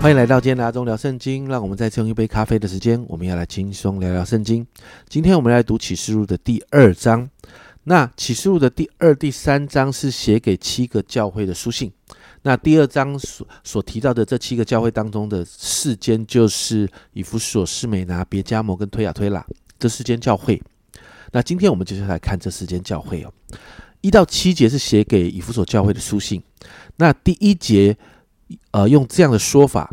欢迎来到今天的阿忠聊圣经，让我们再次用一杯咖啡的时间，我们要来轻松聊聊圣经。今天我们来读启示录的第二章。那启示录的第二、第三章是写给七个教会的书信。那第二章所所提到的这七个教会当中的四间，就是以弗所、士美拿、别加摩跟推亚推拉这四间教会。那今天我们就是来看这四间教会哦。一到七节是写给以弗所教会的书信。那第一节。呃，用这样的说法，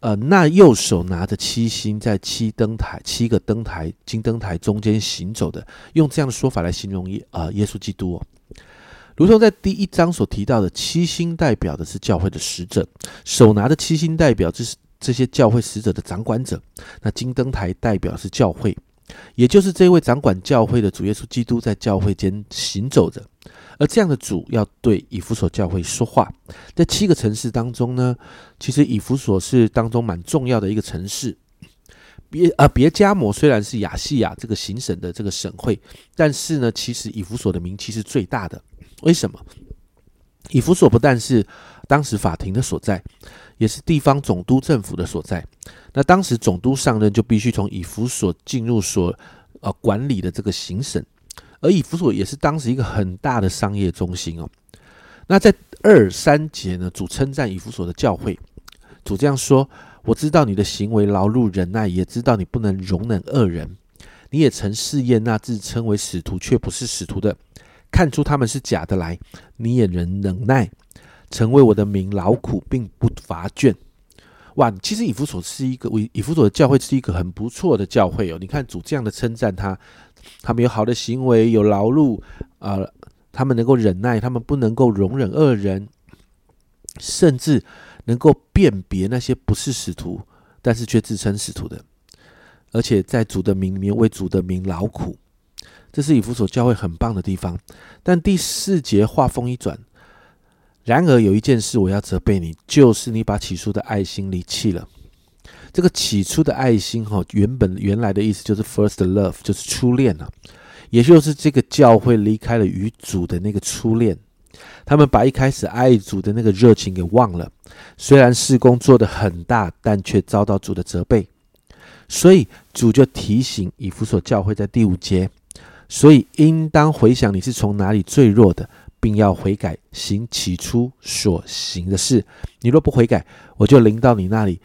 呃，那右手拿着七星，在七灯台、七个灯台、金灯台中间行走的，用这样的说法来形容耶啊，耶稣基督哦，如同在第一章所提到的，七星代表的是教会的使者，手拿的七星代表这是这些教会使者的掌管者，那金灯台代表是教会，也就是这位掌管教会的主耶稣基督在教会间行走着。而这样的主要对以弗所教会说话，在七个城市当中呢，其实以弗所是当中蛮重要的一个城市。别啊，别加摩虽然是亚细亚这个行省的这个省会，但是呢，其实以弗所的名气是最大的。为什么？以弗所不但是当时法庭的所在，也是地方总督政府的所在。那当时总督上任就必须从以弗所进入所呃管理的这个行省。而以弗所也是当时一个很大的商业中心哦。那在二三节呢，主称赞以弗所的教会，主这样说：“我知道你的行为劳碌忍耐，也知道你不能容忍恶人。你也曾试验那自称为使徒却不是使徒的，看出他们是假的来。你也能忍耐，成为我的名劳苦，并不乏倦。”哇，其实以弗所是一个，以弗所的教会是一个很不错的教会哦。你看主这样的称赞他。他们有好的行为，有劳碌，啊，他们能够忍耐，他们不能够容忍恶人，甚至能够辨别那些不是使徒，但是却自称使徒的，而且在主的名里面为主的名劳苦，这是以弗所教会很棒的地方。但第四节话锋一转，然而有一件事我要责备你，就是你把起初的爱心离弃了。这个起初的爱心，哈，原本原来的意思就是 first love，就是初恋啊，也就是这个教会离开了与主的那个初恋，他们把一开始爱主的那个热情给忘了。虽然事工做得很大，但却遭到主的责备，所以主就提醒以弗所教会在第五节，所以应当回想你是从哪里坠落的，并要悔改，行起初所行的事。你若不悔改，我就临到你那里。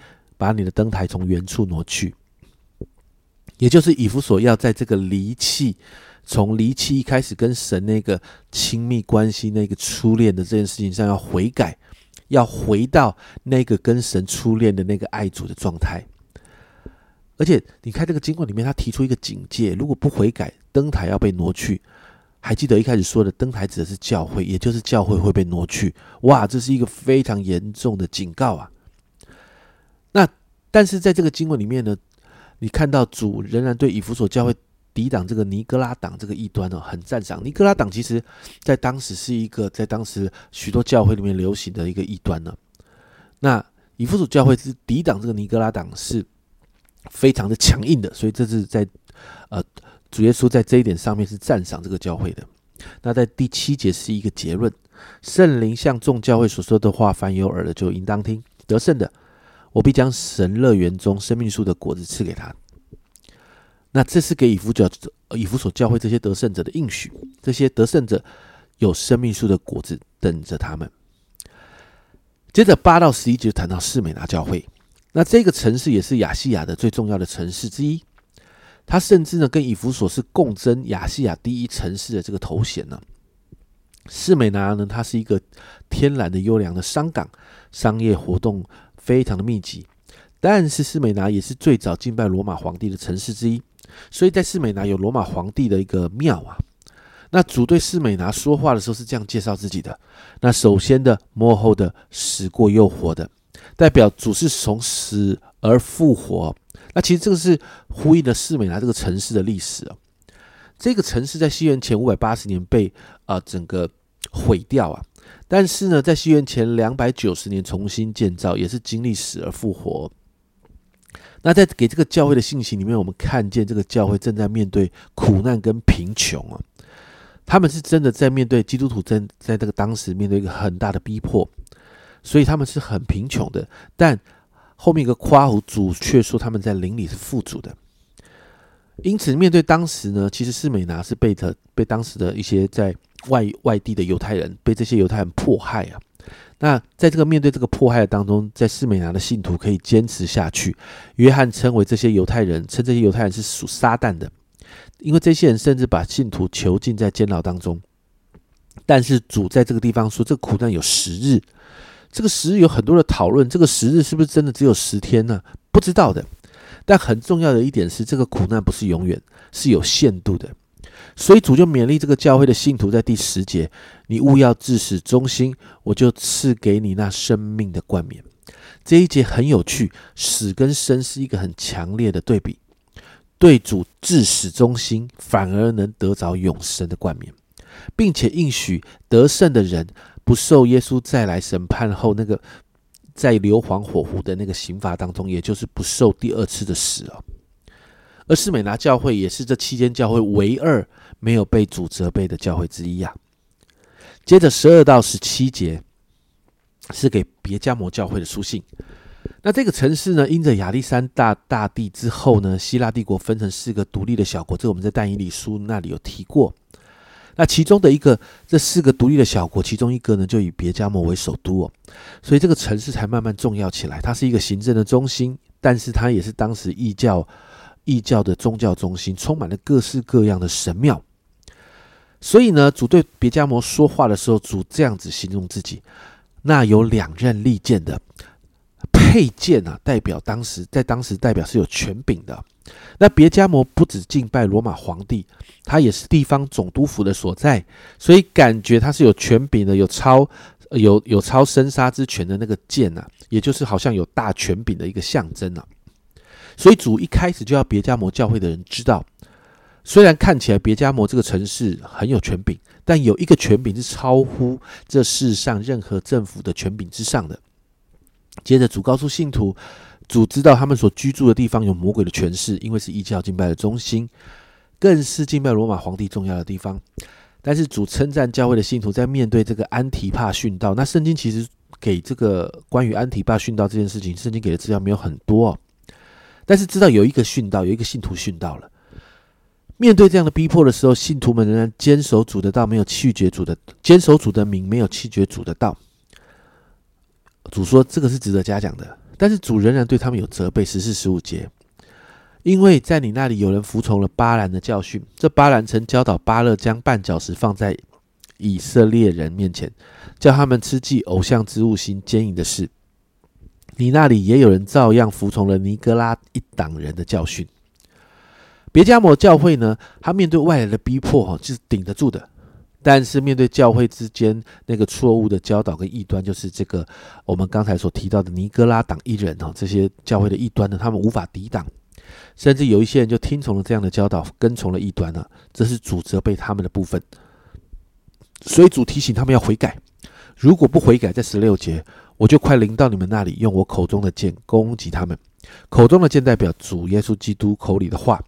把你的灯台从原处挪去，也就是以弗所要在这个离弃，从离弃一开始跟神那个亲密关系、那个初恋的这件事情上要悔改，要回到那个跟神初恋的那个爱主的状态。而且你看这个经文里面，他提出一个警戒：如果不悔改，灯台要被挪去。还记得一开始说的灯台指的是教会，也就是教会会被挪去。哇，这是一个非常严重的警告啊！但是在这个经文里面呢，你看到主仍然对以弗所教会抵挡这个尼格拉党这个异端哦，很赞赏。尼格拉党其实在当时是一个在当时许多教会里面流行的一个异端呢。那以弗所教会是抵挡这个尼格拉党是非常的强硬的，所以这是在呃主耶稣在这一点上面是赞赏这个教会的。那在第七节是一个结论：圣灵向众教会所说的话，凡有耳的就应当听，得胜的。我必将神乐园中生命树的果子赐给他。那这是给以弗教以弗所教会这些得胜者的应许。这些得胜者有生命树的果子等着他们。接着八到十一节谈到士美拿教会。那这个城市也是亚细亚的最重要的城市之一。它甚至呢跟以弗所是共争亚细亚第一城市的这个头衔呢。士美拿呢，它是一个天然的优良的商港，商业活动。非常的密集，但是斯美拿也是最早敬拜罗马皇帝的城市之一，所以在斯美拿有罗马皇帝的一个庙啊。那主对斯美拿说话的时候是这样介绍自己的：那首先的、幕后的、死过又活的，代表主是从死而复活。那其实这个是呼应了斯美拿这个城市的历史啊。这个城市在西元前五百八十年被啊整个毁掉啊。但是呢，在西元前两百九十年重新建造，也是经历死而复活。那在给这个教会的信息里面，我们看见这个教会正在面对苦难跟贫穷啊，他们是真的在面对基督徒真在这个当时面对一个很大的逼迫，所以他们是很贫穷的。但后面一个夸胡，主却说他们在灵里是富足的。因此，面对当时呢，其实士美拿是被他被当时的一些在外外地的犹太人被这些犹太人迫害啊。那在这个面对这个迫害的当中，在士美拿的信徒可以坚持下去。约翰称为这些犹太人，称这些犹太人是属撒旦的，因为这些人甚至把信徒囚禁在监牢当中。但是主在这个地方说，这个苦难有十日，这个十日有很多的讨论，这个十日是不是真的只有十天呢？不知道的。但很重要的一点是，这个苦难不是永远，是有限度的。所以主就勉励这个教会的信徒，在第十节，你勿要自始忠心，我就赐给你那生命的冠冕。这一节很有趣，死跟生是一个很强烈的对比。对主至始忠心，反而能得着永生的冠冕，并且应许得胜的人不受耶稣再来审判后那个在硫磺火湖的那个刑罚当中，也就是不受第二次的死哦。而斯美拿教会也是这期间教会唯二没有被主责备的教会之一啊。接着十二到十七节是给别加摩教会的书信。那这个城市呢，因着亚历山大大帝之后呢，希腊帝国分成四个独立的小国，这我们在但以理书那里有提过。那其中的一个，这四个独立的小国，其中一个呢，就以别加摩为首都哦，所以这个城市才慢慢重要起来。它是一个行政的中心，但是它也是当时异教。异教的宗教中心充满了各式各样的神庙，所以呢，主对别加摩说话的时候，主这样子形容自己：那有两刃利剑的佩剑啊，代表当时在当时代表是有权柄的。那别加摩不止敬拜罗马皇帝，他也是地方总督府的所在，所以感觉他是有权柄的，有超有有超生杀之权的那个剑呐，也就是好像有大权柄的一个象征啊。所以主一开始就要别加摩教会的人知道，虽然看起来别加摩这个城市很有权柄，但有一个权柄是超乎这世上任何政府的权柄之上的。接着主告诉信徒，主知道他们所居住的地方有魔鬼的权势，因为是异教敬拜的中心，更是敬拜罗马皇帝重要的地方。但是主称赞教会的信徒在面对这个安提帕殉道，那圣经其实给这个关于安提帕殉道这件事情，圣经给的资料没有很多。但是知道有一个殉道，有一个信徒殉道了。面对这样的逼迫的时候，信徒们仍然坚守主的道，没有弃绝主的坚守主的名，没有弃绝主的道。主说这个是值得嘉奖的，但是主仍然对他们有责备。十四十五节，因为在你那里有人服从了巴兰的教训，这巴兰曾教导巴勒将绊脚石放在以色列人面前，叫他们吃祭偶像之物，行奸淫的事。你那里也有人照样服从了尼格拉一党人的教训。别加摩教会呢，他面对外来的逼迫，哈，是顶得住的；但是面对教会之间那个错误的教导跟异端，就是这个我们刚才所提到的尼格拉党一人，哈，这些教会的异端呢，他们无法抵挡，甚至有一些人就听从了这样的教导，跟从了异端呢，这是主责备他们的部分。所以主提醒他们要悔改，如果不悔改，在十六节。我就快临到你们那里，用我口中的剑攻击他们。口中的剑代表主耶稣基督口里的话。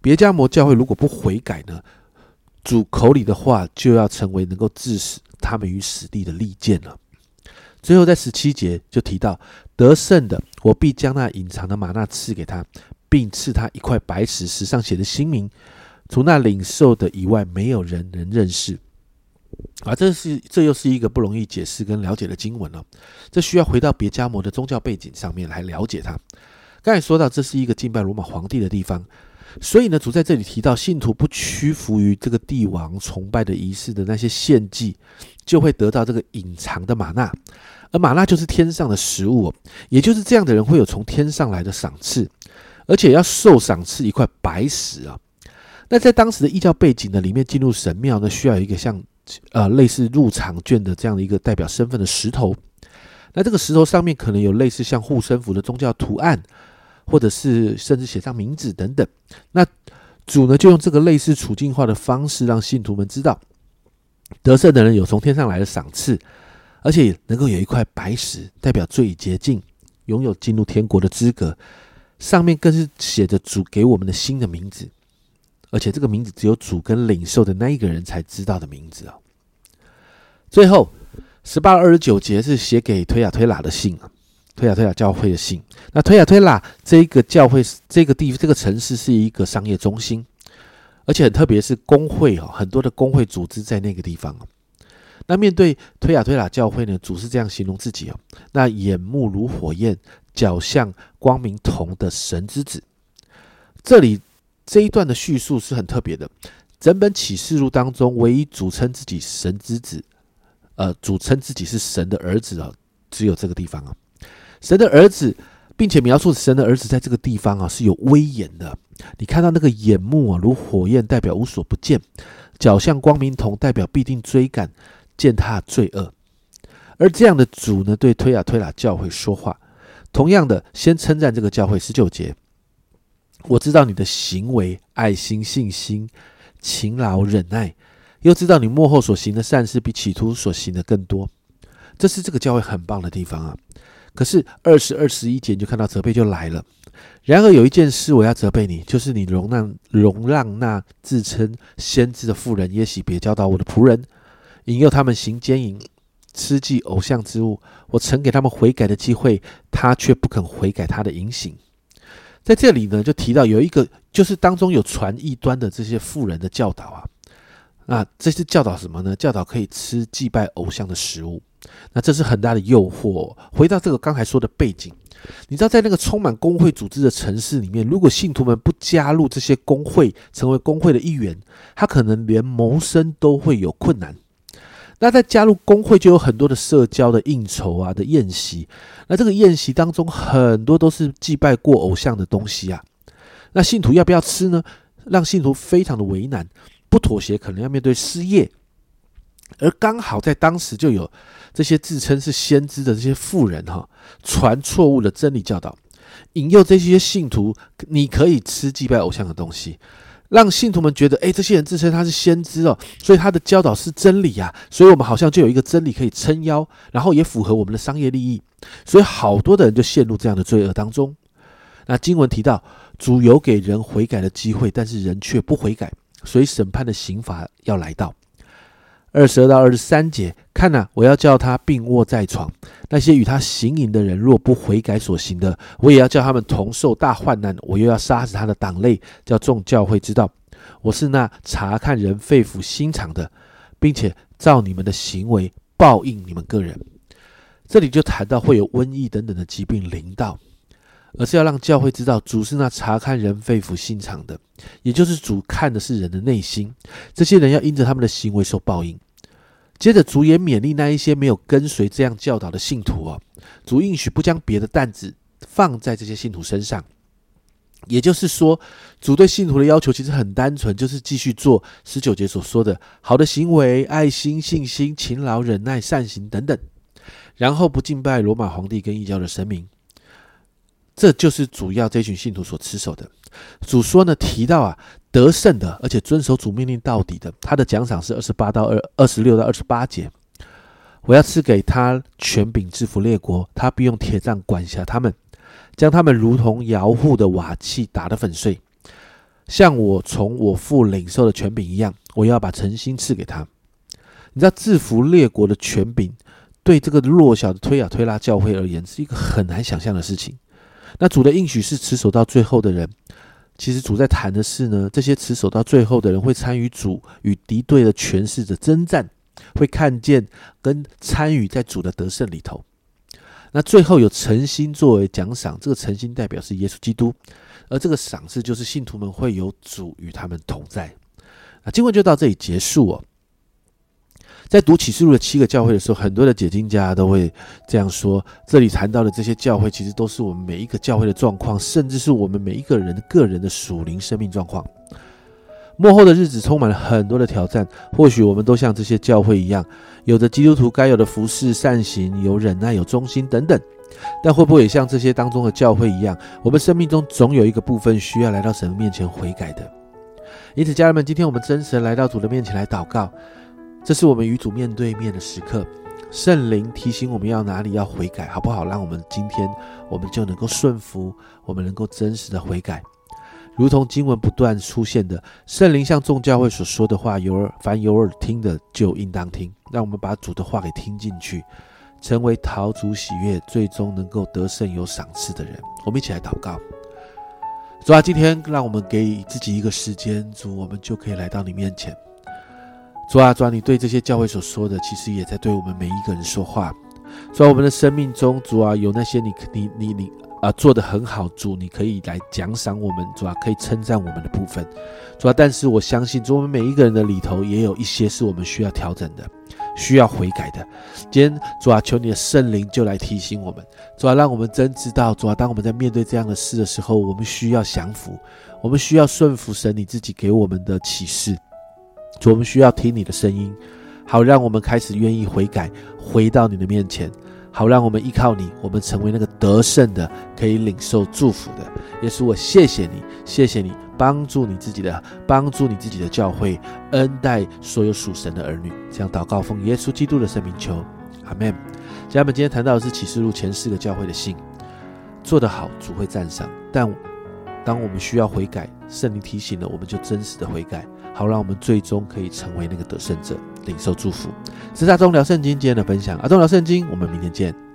别加摩教会如果不悔改呢，主口里的话就要成为能够致死他们于死地的利剑了。最后在十七节就提到得胜的，我必将那隐藏的玛纳赐给他，并赐他一块白石，石上写的新名，除那领受的以外，没有人能认识。啊，这是这又是一个不容易解释跟了解的经文了。这需要回到别加摩的宗教背景上面来了解它。刚才说到，这是一个敬拜罗马皇帝的地方，所以呢，主在这里提到，信徒不屈服于这个帝王崇拜的仪式的那些献祭，就会得到这个隐藏的玛纳，而玛纳就是天上的食物，也就是这样的人会有从天上来的赏赐，而且要受赏赐一块白石啊。那在当时的异教背景呢，里面进入神庙呢，需要一个像。呃，类似入场券的这样的一个代表身份的石头，那这个石头上面可能有类似像护身符的宗教图案，或者是甚至写上名字等等。那主呢，就用这个类似处境化的方式，让信徒们知道，得胜的人有从天上来的赏赐，而且能够有一块白石，代表最洁净，拥有进入天国的资格，上面更是写着主给我们的新的名字。而且这个名字只有主跟领受的那一个人才知道的名字啊。最后十八二十九节是写给推亚推拉的信啊。推雅推拉教会的信。那推雅推拉这个教会，这个地这个城市是一个商业中心，而且很特别是工会哦，很多的工会组织在那个地方哦。那面对推雅推拉教会呢，主是这样形容自己哦：那眼目如火焰，脚像光明铜的神之子。这里这一段的叙述是很特别的。整本启示录当中，唯一主称自己神之子，呃，主称自己是神的儿子啊，只有这个地方啊。神的儿子，并且描述神的儿子在这个地方啊是有威严的。你看到那个眼目啊，如火焰，代表无所不见；脚像光明同，代表必定追赶。践踏罪恶，而这样的主呢，对推雅推拉教会说话。同样的，先称赞这个教会十九节。我知道你的行为、爱心、信心、勤劳、忍耐，又知道你幕后所行的善事比企图所行的更多。这是这个教会很棒的地方啊。可是二十二十一节你就看到责备就来了。然而有一件事我要责备你，就是你容让容让那自称先知的妇人耶喜别教导我的仆人。引诱他们行奸淫、吃祭偶像之物。我曾给他们悔改的机会，他却不肯悔改他的淫行。在这里呢，就提到有一个，就是当中有传异端的这些富人的教导啊。那这是教导什么呢？教导可以吃祭拜偶像的食物。那这是很大的诱惑。回到这个刚才说的背景，你知道，在那个充满工会组织的城市里面，如果信徒们不加入这些工会，成为工会的一员，他可能连谋生都会有困难。那在加入工会就有很多的社交的应酬啊的宴席，那这个宴席当中很多都是祭拜过偶像的东西啊，那信徒要不要吃呢？让信徒非常的为难，不妥协可能要面对失业，而刚好在当时就有这些自称是先知的这些富人哈，传错误的真理教导，引诱这些信徒，你可以吃祭拜偶像的东西。让信徒们觉得，哎，这些人自称他是先知哦，所以他的教导是真理呀，所以我们好像就有一个真理可以撑腰，然后也符合我们的商业利益，所以好多的人就陷入这样的罪恶当中。那经文提到，主有给人悔改的机会，但是人却不悔改，所以审判的刑罚要来到。二十二到二十三节，看呐，我要叫他病卧在床。那些与他行淫的人，若不悔改所行的，我也要叫他们同受大患难。我又要杀死他的党类，叫众教会知道，我是那查看人肺腑心肠的，并且照你们的行为报应你们个人。这里就谈到会有瘟疫等等的疾病临到，而是要让教会知道，主是那查看人肺腑心肠的，也就是主看的是人的内心。这些人要因着他们的行为受报应。接着，主也勉励那一些没有跟随这样教导的信徒哦，主应许不将别的担子放在这些信徒身上。也就是说，主对信徒的要求其实很单纯，就是继续做十九节所说的好的行为、爱心、信心、勤劳、忍耐、善行等等，然后不敬拜罗马皇帝跟异教的神明。这就是主要这群信徒所持守的。主说呢，提到啊。得胜的，而且遵守主命令到底的，他的奖赏是二十八到二二十六到二十八节。我要赐给他权柄制服列国，他必用铁杖管辖他们，将他们如同摇户的瓦器打得粉碎，像我从我父领受的权柄一样。我要把诚心赐给他。你知道制服列国的权柄，对这个弱小的推亚推拉教会而言，是一个很难想象的事情。那主的应许是持守到最后的人。其实主在谈的是呢，这些持守到最后的人会参与主与敌对的权势的征战，会看见跟参与在主的得胜里头。那最后有诚心作为奖赏，这个诚心代表是耶稣基督，而这个赏赐就是信徒们会有主与他们同在。那经文就到这里结束哦。在读启示录的七个教会的时候，很多的解经家都会这样说：这里谈到的这些教会，其实都是我们每一个教会的状况，甚至是我们每一个人个人的属灵生命状况。幕后的日子充满了很多的挑战，或许我们都像这些教会一样，有着基督徒该有的服饰、善行、有忍耐、有忠心等等。但会不会也像这些当中的教会一样，我们生命中总有一个部分需要来到神面前悔改的？因此，家人们，今天我们真实来到主的面前来祷告。这是我们与主面对面的时刻，圣灵提醒我们要哪里要悔改，好不好？让我们今天我们就能够顺服，我们能够真实的悔改，如同经文不断出现的，圣灵向众教会所说的话，有耳凡有耳听的就应当听。让我们把主的话给听进去，成为陶主喜悦，最终能够得胜有赏赐的人。我们一起来祷告。主啊，今天让我们给自己一个时间，主，我们就可以来到你面前。主啊，主啊，你对这些教会所说的，其实也在对我们每一个人说话。主啊，我们的生命中，主啊，有那些你你你你啊做的很好，主，你可以来奖赏我们，主啊，可以称赞我们的部分。主啊，但是我相信，主，我们每一个人的里头，也有一些是我们需要调整的。需要悔改的，今天主啊，求你的圣灵就来提醒我们，主啊，让我们真知道，主啊，当我们在面对这样的事的时候，我们需要降服，我们需要顺服神你自己给我们的启示，主，我们需要听你的声音，好让我们开始愿意悔改，回到你的面前。好，让我们依靠你，我们成为那个得胜的，可以领受祝福的。耶稣，我谢谢你，谢谢你帮助你自己的，帮助你自己的教会，恩待所有属神的儿女。这样祷告，奉耶稣基督的圣名求，阿门。家人们，今天谈到的是启示录前四个教会的信，做得好，主会赞赏。但当我们需要悔改，圣灵提醒了，我们就真实的悔改，好让我们最终可以成为那个得胜者。领受祝福，是阿忠聊圣经今天的分享。阿忠聊圣经，我们明天见。